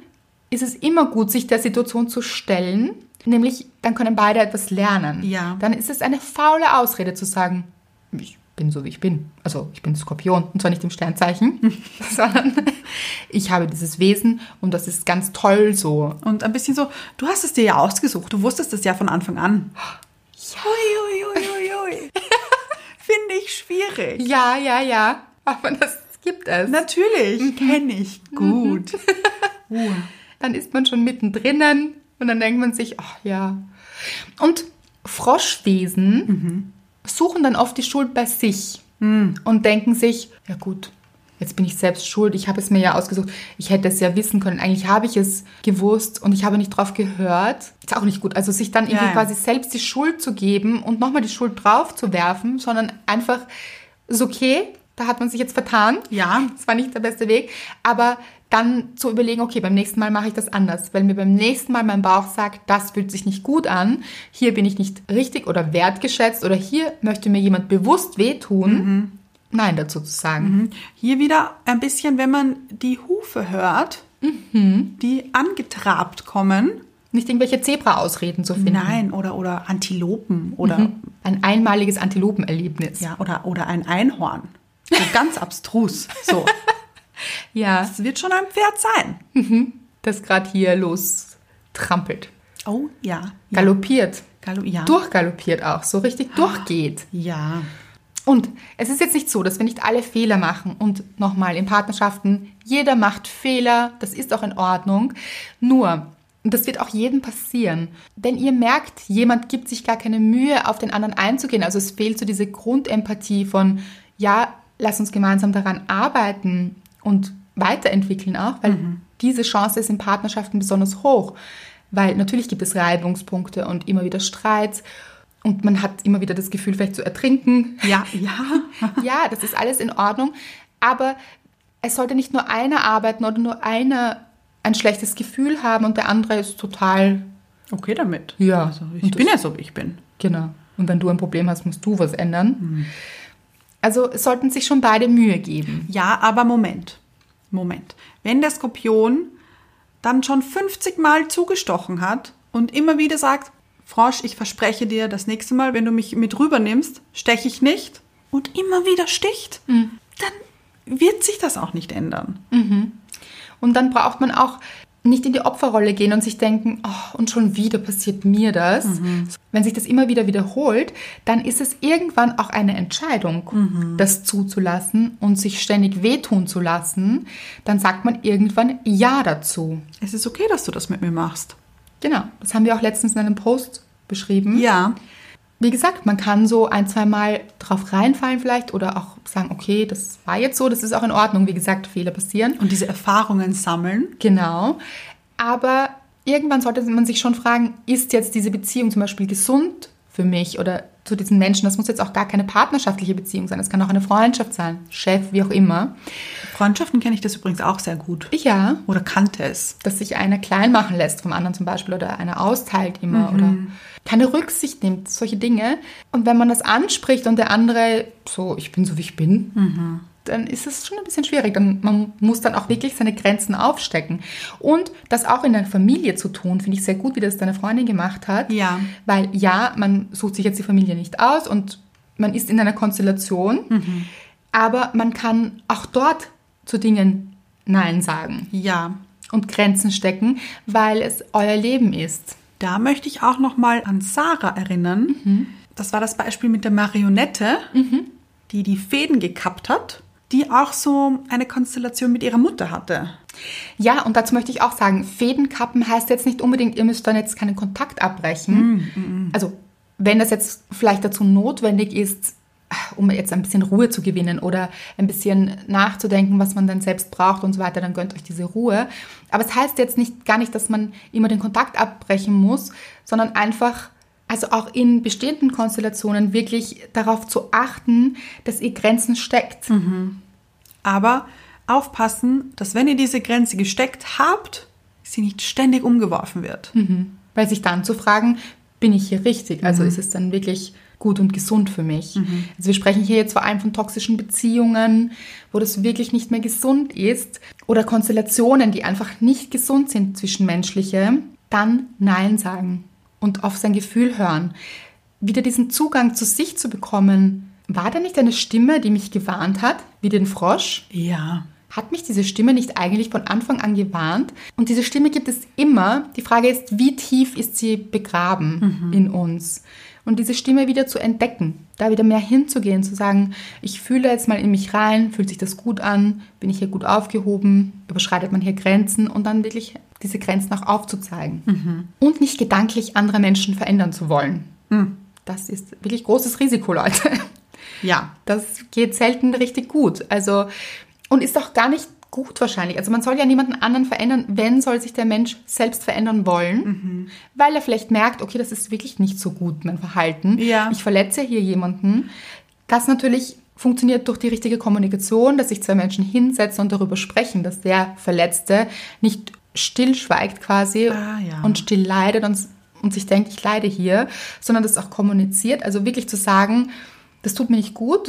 ist es immer gut, sich der Situation zu stellen. Nämlich, dann können beide etwas lernen. Ja. Dann ist es eine faule Ausrede zu sagen, ich bin so, wie ich bin. Also, ich bin Skorpion. Und zwar nicht im Sternzeichen, sondern ich habe dieses Wesen und das ist ganz toll so. Und ein bisschen so, du hast es dir ja ausgesucht. Du wusstest es ja von Anfang an. Ui, ui, ui, ui. Finde ich schwierig. Ja, ja, ja. Aber das gibt es. Natürlich, kenne ich gut. Uh. dann ist man schon mittendrin und dann denkt man sich, ach ja. Und Froschwesen suchen dann oft die Schuld bei sich und denken sich, ja gut, jetzt bin ich selbst schuld, ich habe es mir ja ausgesucht, ich hätte es ja wissen können, eigentlich habe ich es gewusst und ich habe nicht drauf gehört. Ist auch nicht gut. Also sich dann irgendwie Ja, ja. quasi selbst die Schuld zu geben und nochmal die Schuld drauf zu werfen, sondern einfach, ist okay, da hat man sich jetzt vertan. Ja. Das war nicht der beste Weg. Aber dann zu überlegen, okay, beim nächsten Mal mache ich das anders. Weil mir beim nächsten Mal mein Bauch sagt, das fühlt sich nicht gut an. Hier bin ich nicht richtig oder wertgeschätzt oder hier möchte mir jemand bewusst wehtun. Nein dazu zu sagen. Hier wieder ein bisschen, wenn man die Hufe hört, die angetrabt kommen. Nicht irgendwelche Zebra-Ausreden zu finden. Nein, oder, oder Antilopen oder, Mhm. Ein einmaliges Antilopenerlebnis. ja, oder, oder ein Einhorn. So ganz abstrus. So. ja Es wird schon ein Pferd sein. das gerade hier los trampelt. Oh, ja. ja. Galoppiert. Gallo, ja. Durchgaloppiert auch, so richtig durchgeht. Ja. Und es ist jetzt nicht so, dass wir nicht alle Fehler machen. Und nochmal, in Partnerschaften, jeder macht Fehler, das ist auch in Ordnung. Nur, und das wird auch jedem passieren, wenn ihr merkt, jemand gibt sich gar keine Mühe, auf den anderen einzugehen, also es fehlt so diese Grundempathie von, ja, lass uns gemeinsam daran arbeiten und weiterentwickeln auch, weil diese Chance ist in Partnerschaften besonders hoch. Weil natürlich gibt es Reibungspunkte und immer wieder Streits und man hat immer wieder das Gefühl, vielleicht zu ertrinken. Ja, ja. Ja, das ist alles in Ordnung, aber es sollte nicht nur einer arbeiten oder nur einer ein schlechtes Gefühl haben und der andere ist total, Okay damit. Ja. Also ich bin ja so, wie ich bin. genau. Und wenn du ein Problem hast, musst du was ändern. Also es sollten sich schon beide Mühe geben. Ja, aber Moment. Moment. Wenn der Skorpion dann schon 50 Mal zugestochen hat und immer wieder sagt, Frosch, ich verspreche dir, das nächste Mal, wenn du mich mit rübernimmst, steche ich nicht und immer wieder sticht, dann wird sich das auch nicht ändern. Und dann braucht man auch nicht in die Opferrolle gehen und sich denken, oh, und schon wieder passiert mir das. Wenn sich das immer wieder wiederholt, dann ist es irgendwann auch eine Entscheidung, das zuzulassen und sich ständig wehtun zu lassen. Dann sagt man irgendwann Ja dazu. Es ist okay, dass du das mit mir machst. Genau, das haben wir auch letztens in einem Post beschrieben. Ja. Wie gesagt, man kann so ein, zwei Mal drauf reinfallen vielleicht oder auch sagen, okay, das war jetzt so, das ist auch in Ordnung. Wie gesagt, Fehler passieren. Und diese Erfahrungen sammeln. Genau. Aber irgendwann sollte man sich schon fragen, ist jetzt diese Beziehung zum Beispiel gesund für mich oder zu diesen Menschen? Das muss jetzt auch gar keine partnerschaftliche Beziehung sein. Das kann auch eine Freundschaft sein, Chef, wie auch immer. Freundschaften kenne ich das übrigens auch sehr gut. Ja, Oder kannte es. dass sich einer klein machen lässt vom anderen zum Beispiel oder einer austeilt immer oder keine Rücksicht nimmt, solche Dinge. Und wenn man das anspricht und der andere so, ich bin so wie ich bin, dann ist es schon ein bisschen schwierig. Dann, man muss dann auch wirklich seine Grenzen aufstecken. Und das auch in der Familie zu tun, finde ich sehr gut, wie das deine Freundin gemacht hat. Ja. Weil ja, man sucht sich jetzt die Familie nicht aus und man ist in einer Konstellation, aber man kann auch dort zu Dingen Nein sagen Ja. und Grenzen stecken, weil es euer Leben ist. Da möchte ich auch noch mal an Sarah erinnern. Das war das Beispiel mit der Marionette, die die Fäden gekappt hat, die auch so eine Konstellation mit ihrer Mutter hatte. Ja, und dazu möchte ich auch sagen, Fäden kappen heißt jetzt nicht unbedingt, ihr müsst dann jetzt keinen Kontakt abbrechen. Also, wenn das jetzt vielleicht dazu notwendig ist, um jetzt ein bisschen Ruhe zu gewinnen oder ein bisschen nachzudenken, was man dann selbst braucht und so weiter, dann gönnt euch diese Ruhe. Aber es heißt jetzt nicht gar nicht, dass man immer den Kontakt abbrechen muss, sondern einfach, also auch in bestehenden Konstellationen wirklich darauf zu achten, dass ihr Grenzen steckt. Aber aufpassen, dass wenn ihr diese Grenze gesteckt habt, sie nicht ständig umgeworfen wird. Weil sich dann zu fragen, bin ich hier richtig? Also ist es dann wirklich gut und gesund für mich? Also wir sprechen hier jetzt vor allem von toxischen Beziehungen, wo das wirklich nicht mehr gesund ist oder Konstellationen, die einfach nicht gesund sind zwischenmenschliche, dann Nein sagen und auf sein Gefühl hören. Wieder diesen Zugang zu sich zu bekommen. War da nicht eine Stimme, die mich gewarnt hat, wie den Frosch? Ja. Hat mich diese Stimme nicht eigentlich von Anfang an gewarnt? Und diese Stimme gibt es immer. Die Frage ist, wie tief ist sie begraben in uns? Und diese Stimme wieder zu entdecken, da wieder mehr hinzugehen, zu sagen, ich fühle jetzt mal in mich rein, fühlt sich das gut an, bin ich hier gut aufgehoben, überschreitet man hier Grenzen und dann wirklich diese Grenzen auch aufzuzeigen. Und nicht gedanklich andere Menschen verändern zu wollen. Das ist wirklich großes Risiko, Leute. Ja. Das geht selten richtig gut. Also, und ist auch gar nicht gut wahrscheinlich. Also man soll ja niemanden anderen verändern, wenn soll sich der Mensch selbst verändern wollen, weil er vielleicht merkt, okay, das ist wirklich nicht so gut, mein Verhalten. Ja. Ich verletze hier jemanden. Das natürlich funktioniert durch die richtige Kommunikation, dass sich zwei Menschen hinsetzen und darüber sprechen, dass der Verletzte nicht stillschweigt quasi Ah, ja. und still leidet und, und sich denkt, ich leide hier, sondern das auch kommuniziert. Also wirklich zu sagen, das tut mir nicht gut,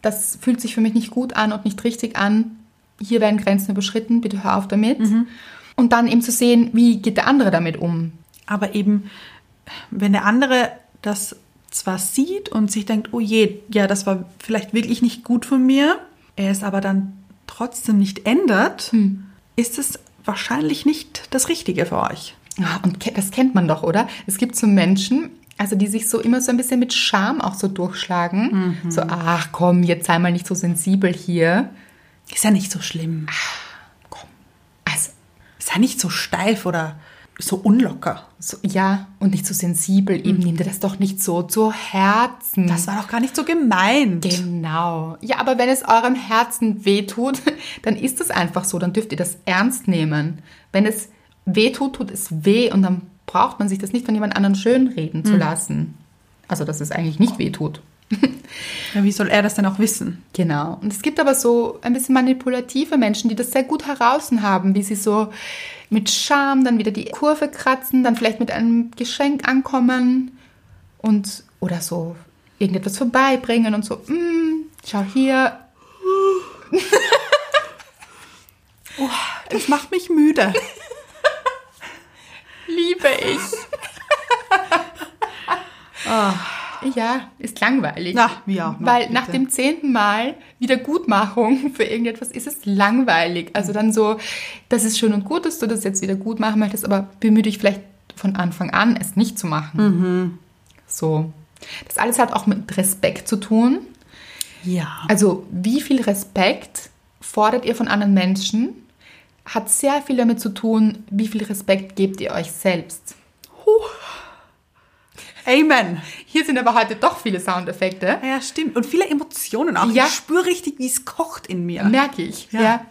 das fühlt sich für mich nicht gut an und nicht richtig an. Hier werden Grenzen überschritten, bitte hör auf damit. Und dann eben zu sehen, wie geht der andere damit um. Aber eben, wenn der andere das zwar sieht und sich denkt, oh je, ja, das war vielleicht wirklich nicht gut von mir, er es aber dann trotzdem nicht ändert, ist es wahrscheinlich nicht das Richtige für euch. Und das kennt man doch, oder? Es gibt so Menschen, also die sich so immer so ein bisschen mit Scham auch so durchschlagen. So, ach komm, jetzt sei mal nicht so sensibel hier. Ist ja nicht so schlimm. Komm. Also, Ist ja nicht so steif oder so unlocker. so, ja, und nicht so sensibel. Eben nimm dir das doch nicht so zu Herzen. Das war doch gar nicht so gemeint. Genau. Ja, aber wenn es eurem Herzen wehtut, dann ist es einfach so. Dann dürft ihr das ernst nehmen. Wenn es wehtut, tut es weh und dann braucht man sich das nicht von jemand anderem schönreden zu lassen. Also, dass es eigentlich nicht wehtut. Ja, wie soll er das denn auch wissen? Genau. Und es gibt aber so ein bisschen manipulative Menschen, die das sehr gut heraus haben, wie sie so mit Charme dann wieder die Kurve kratzen, dann vielleicht mit einem Geschenk ankommen und oder so irgendetwas vorbeibringen und so, mm, schau hier, Das macht mich müde. liebe ich. Ja, ist langweilig. Auch noch, Weil bitte. nach dem zehnten Mal Wiedergutmachung für irgendetwas ist es langweilig. Also dann so, das ist schön und gut, dass du das jetzt wieder gut machen möchtest, aber bemühe dich vielleicht von Anfang an, es nicht zu machen. Mhm. So. Das alles hat auch mit Respekt zu tun. Ja. Also wie viel Respekt fordert ihr von anderen Menschen, hat sehr viel damit zu tun, wie viel Respekt gebt ihr euch selbst. Amen. Hier sind aber heute doch viele Soundeffekte. Ja, stimmt. Und viele Emotionen auch. Ja. Ich spüre richtig, wie es kocht in mir. Merke ich. Ja. Ja.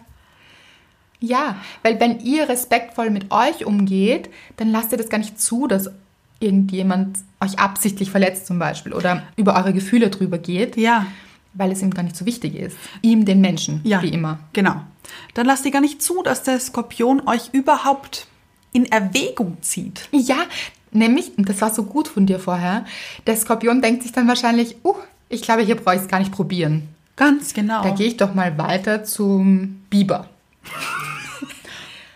ja. weil wenn ihr respektvoll mit euch umgeht, dann lasst ihr das gar nicht zu, dass irgendjemand euch absichtlich verletzt zum Beispiel oder über eure Gefühle drüber geht, Ja. weil es ihm gar nicht so wichtig ist. Ihm, den Menschen, Ja. wie immer. Genau. Dann lasst ihr gar nicht zu, dass der Skorpion euch überhaupt in Erwägung zieht. Ja, nämlich, und das war so gut von dir vorher, der Skorpion denkt sich dann wahrscheinlich, uh, ich glaube, hier brauche ich es gar nicht probieren. Ganz genau. Da gehe ich doch mal weiter zum Biber.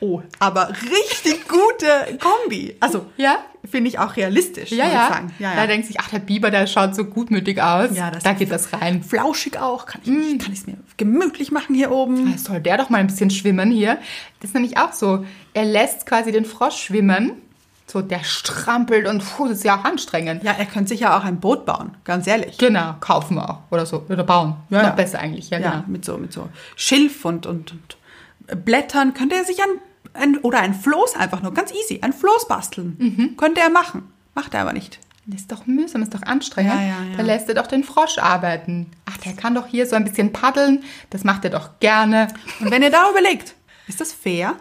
Oh, aber richtig gute Kombi. Also, Ja? finde ich auch realistisch, Ja, ja. sagen. Ja, Da ja. denkt sich, ach, der Biber, der schaut so gutmütig aus. Ja, das da geht das rein. Flauschig auch. Kann ich kann es mir gemütlich machen hier oben. Soll der doch mal ein bisschen schwimmen hier? Das ist nämlich auch so. Er lässt quasi den Frosch schwimmen. So, der strampelt und puh, das ist ja auch anstrengend. Ja, er könnte sich ja auch ein Boot bauen, ganz ehrlich. Genau, kaufen wir auch. Oder so. Oder bauen. Ja, Noch besser eigentlich, ja, Ja, genau. mit so, mit so Schilf und, und, und Blättern könnte er sich ein, ein oder ein Floß einfach nur, ganz easy, ein Floß basteln. Mhm. Könnte er machen. Macht er aber nicht. Das ist doch mühsam, ist doch anstrengend. Ja, ja, ja. Da lässt er doch den Frosch arbeiten. Ach, der kann doch hier so ein bisschen paddeln. Das macht er doch gerne. Und wenn ihr da überlegt, ist das fair?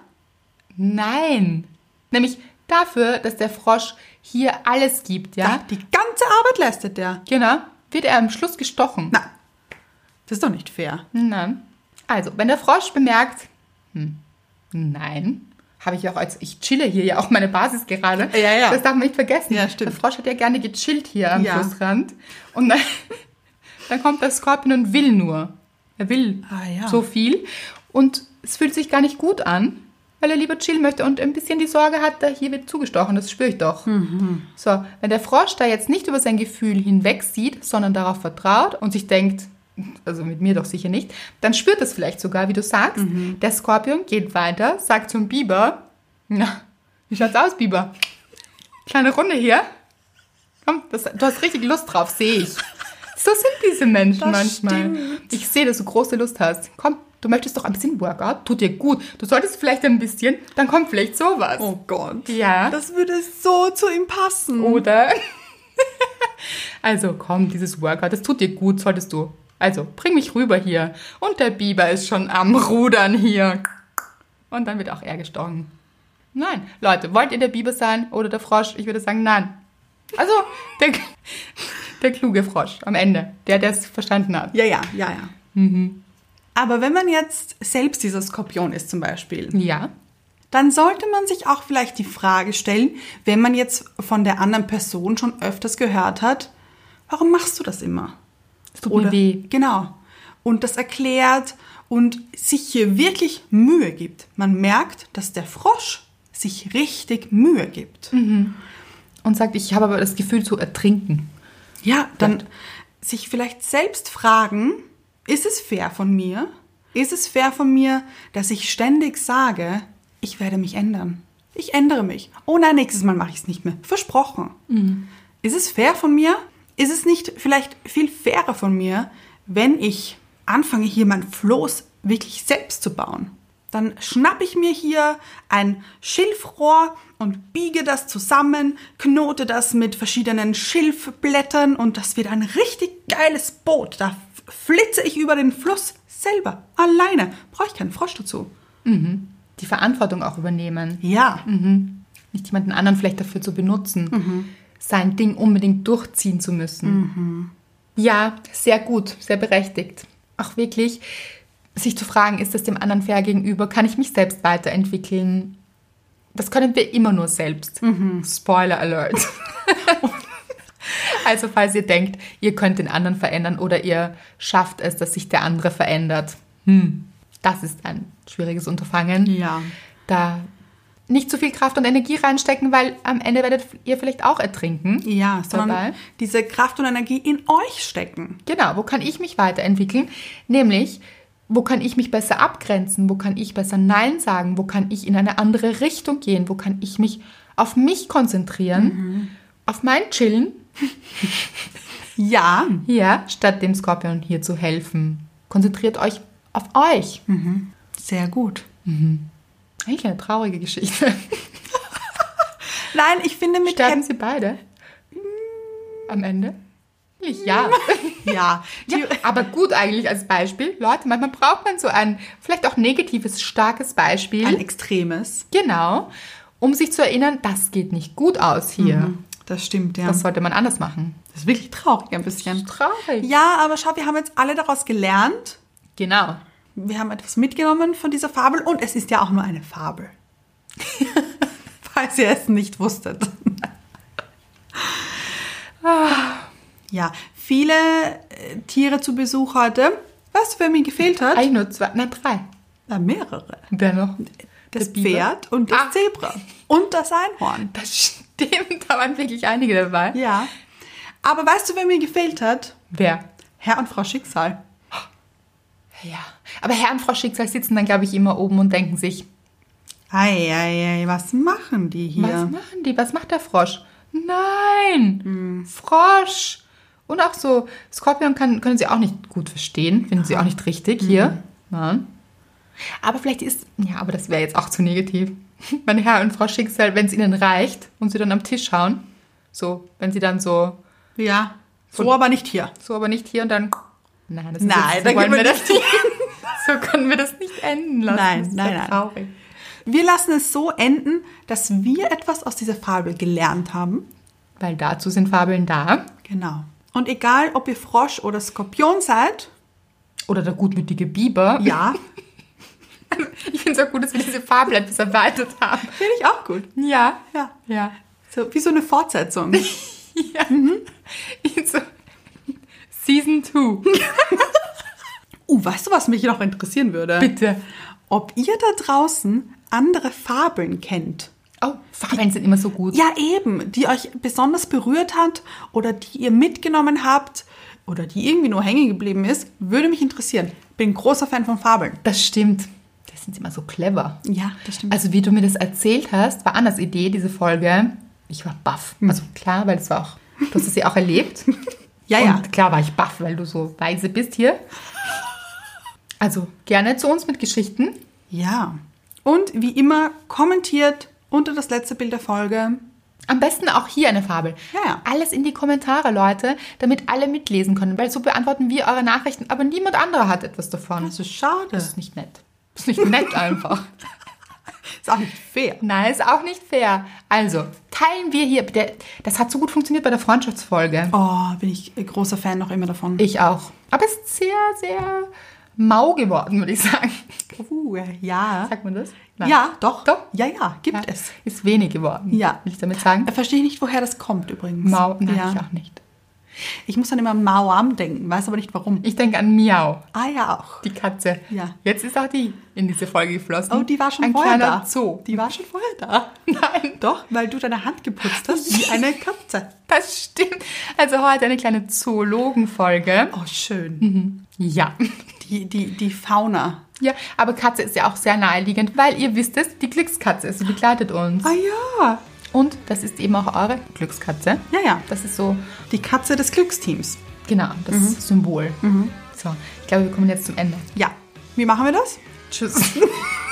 Nein. Nämlich dafür, dass der Frosch hier alles gibt, ja? Ja, die ganze Arbeit leistet der. Genau. Wird er am Schluss gestochen. Na, das ist doch nicht fair. Nein. Also, wenn der Frosch bemerkt, hm, nein, habe ich auch als, ich chille hier ja auch meine Basis gerade. Ja, ja. Das darf man nicht vergessen. Ja, stimmt. Der Frosch hat ja gerne gechillt hier am Ja. Flussrand. Und dann, dann kommt der Skorpion und will nur. Er will Ah, ja. so viel. Und es fühlt sich gar nicht gut an, weil er lieber chillen möchte und ein bisschen die Sorge hat, da hier wird zugestochen. Das spüre ich doch. Mhm. So, wenn der Frosch da jetzt nicht über sein Gefühl hinweg sieht, sondern darauf vertraut und sich denkt, also mit mir doch sicher nicht, dann spürt es vielleicht sogar, wie du sagst. Mhm. Der Skorpion geht weiter, sagt zum Biber, na, wie schaut's aus, Biber? Kleine Runde hier. Komm, das, du hast richtig Lust drauf, sehe ich. So sind diese Menschen Das manchmal. stimmt. Ich sehe, dass du große Lust hast. Komm, du möchtest doch ein bisschen Workout, tut dir gut. Du solltest vielleicht ein bisschen, dann kommt vielleicht sowas. Oh Gott. Ja. Das würde so zu ihm passen. Oder? also komm, dieses Workout, das tut dir gut, solltest du. Also, bring mich rüber hier. Und der Biber ist schon am Rudern hier. Und dann wird auch er gestochen. Nein. Leute, wollt ihr der Biber sein oder der Frosch? Ich würde sagen, nein. Also, der, der kluge Frosch am Ende, der, der es verstanden hat. Ja, ja, ja, ja. Mhm. Aber wenn man jetzt selbst dieser Skorpion ist zum Beispiel, Ja. dann sollte man sich auch vielleicht die Frage stellen, wenn man jetzt von der anderen Person schon öfters gehört hat, warum machst du das immer? Es tut mir weh. Genau. Und das erklärt und sich hier wirklich Mühe gibt. Man merkt, dass der Frosch sich richtig Mühe gibt. Und sagt, ich habe aber das Gefühl zu ertrinken. Ja, dann sich vielleicht selbst fragen, ist es fair von mir? Ist es fair von mir, dass ich ständig sage, ich werde mich ändern? Ich ändere mich. Oh nein, nächstes Mal mache ich es nicht mehr. Versprochen. Ist es fair von mir? Ist es nicht vielleicht viel fairer von mir, wenn ich anfange, hier mein Floß wirklich selbst zu bauen? Dann schnappe ich mir hier ein Schilfrohr und biege das zusammen, knote das mit verschiedenen Schilfblättern und das wird ein richtig geiles Boot. Da flitze ich über den Fluss selber, alleine. Brauche ich keinen Frosch dazu. Die Verantwortung auch übernehmen. Ja, nicht jemanden anderen vielleicht dafür zu benutzen, sein Ding unbedingt durchziehen zu müssen. Ja, sehr gut, sehr berechtigt. Auch wirklich, sich zu fragen, ist das dem anderen fair gegenüber? Kann ich mich selbst weiterentwickeln? Das können wir immer nur selbst. Spoiler Alert. also falls ihr denkt, ihr könnt den anderen verändern oder ihr schafft es, dass sich der andere verändert. Hm, das ist ein schwieriges Unterfangen ja. da nicht zu viel Kraft und Energie reinstecken, weil am Ende werdet ihr vielleicht auch ertrinken. Ja, sondern Dabei. diese Kraft und Energie in euch stecken. Genau, wo kann ich mich weiterentwickeln? Nämlich, wo kann ich mich besser abgrenzen? Wo kann ich besser Nein sagen? Wo kann ich in eine andere Richtung gehen? Wo kann ich mich auf mich konzentrieren? Auf mein Chillen? Ja, Ja, statt dem Skorpion hier zu helfen. Konzentriert euch auf euch. sehr gut. Eigentlich eine traurige Geschichte. Nein, ich finde mit Sterben sie beide? Am Ende? Ja. ja, Ja, aber gut eigentlich als Beispiel. Leute, manchmal braucht man so ein vielleicht auch negatives, starkes Beispiel. ein extremes. genau, um sich zu erinnern, das geht nicht gut aus hier. Das stimmt, ja. Das sollte man anders machen. Das ist wirklich traurig ein bisschen. Traurig. Ja, aber schau, wir haben jetzt alle daraus gelernt. Genau. Wir haben etwas mitgenommen von dieser Fabel und es ist ja auch nur eine Fabel. Falls ihr es nicht wusstet. ja, viele äh, Tiere zu Besuch heute. Du, wer mir gefehlt hat? Eigentlich nur zwei, na drei. Na, mehrere. Wer noch? Das? Pferd und das Ah. Zebra. Und das Einhorn. Das stimmt, da waren wirklich einige dabei. Ja. Aber weißt du, wer mir gefehlt hat? Wer? Herr und Frau Schicksal. Ja. Aber Herr und Frau Schicksal sitzen dann, glaube ich, immer oben und denken sich, Ei, ei, ei, was machen die hier? was machen die? Was macht der Frosch? Nein! Frosch! Und auch so, Skorpion kann, können sie auch nicht gut verstehen, finden sie auch nicht richtig hier. Nein. Aber vielleicht ist, ja, aber das wäre jetzt auch zu negativ. Mein Herr und Frau Schicksal, wenn es ihnen reicht und sie dann am Tisch schauen, so, wenn sie dann so, Ja. So aber nicht hier. so aber nicht hier und dann, nein, das ist Nein, jetzt, so wollen wir das nicht. so können wir das nicht enden lassen. Nein, das ist nein, ja nein. traurig. Wir lassen es so enden, dass wir etwas aus dieser Fabel gelernt haben. Weil dazu sind Fabeln da. Genau. Und egal, ob ihr Frosch oder Skorpion seid, Oder der gutmütige Biber. ja, Ich finde es auch gut, dass wir diese etwas erweitert haben. finde ich auch gut. Ja. Ja. Ja. So, wie so eine Fortsetzung. ja. So. Season 2. Uh, weißt du, was mich noch interessieren würde? Bitte. Ob ihr da draußen andere Fabeln kennt. Oh, Fabeln sind immer so gut. Ja, eben, die euch besonders berührt hat oder die ihr mitgenommen habt oder die irgendwie nur hängen geblieben ist, würde mich interessieren. Bin großer Fan von Fabeln. Das stimmt. Das sind immer so clever. Ja, das stimmt. Also wie du mir das erzählt hast, war Annas Idee, diese Folge. Ich war baff. Also klar, weil es war auch, du hast es ja auch erlebt. ja, Und ja. klar war ich baff, weil du so weise bist hier. Also gerne zu uns mit Geschichten. Ja. Und wie immer, kommentiert unter das letzte Bild der Folge. Am besten auch hier eine Fabel. Ja, ja. Alles in die Kommentare, Leute, damit alle mitlesen können, weil so beantworten wir eure Nachrichten, aber niemand anderer hat etwas davon. Das ist schade. Das ist nicht nett. Das ist nicht nett einfach. ist auch nicht fair. Nein, ist auch nicht fair. Also, teilen wir hier. Der, das hat so gut funktioniert bei der Freundschaftsfolge. Oh, bin ich großer Fan noch immer davon. Ich auch. Aber es ist sehr, sehr mau geworden, würde ich sagen. Uh, ja. Sagt man das? Ja, doch. Doch? Ja, ja, gibt Ja, es. Ist wenig geworden. Ja. Will ich damit sagen? Da verstehe ich nicht, woher das kommt übrigens. Mau, nein, ja. ich auch nicht. Ich muss dann immer an Mauam denken, weiß aber nicht warum. Ich denke an Miau, Ah ja, auch. die Katze. Ja. Jetzt ist auch die in diese Folge geflossen. Oh, die war schon Ein vorher da. Zoo. Die war schon vorher da. Nein, Doch, weil du deine Hand geputzt hast wie eine Katze. das stimmt. Also heute eine kleine Zoologenfolge. Oh, schön. Ja. Die, die, die Fauna. Ja, aber Katze ist ja auch sehr naheliegend, weil ihr wisst es, die Glückskatze, sie begleitet uns. Ah ja. Und das ist eben auch eure Glückskatze. Ja, ja. Das ist so, Die Katze des Glücksteams. genau, das Symbol. So, ich glaube, wir kommen jetzt zum Ende. Ja. Wie machen wir das? Tschüss.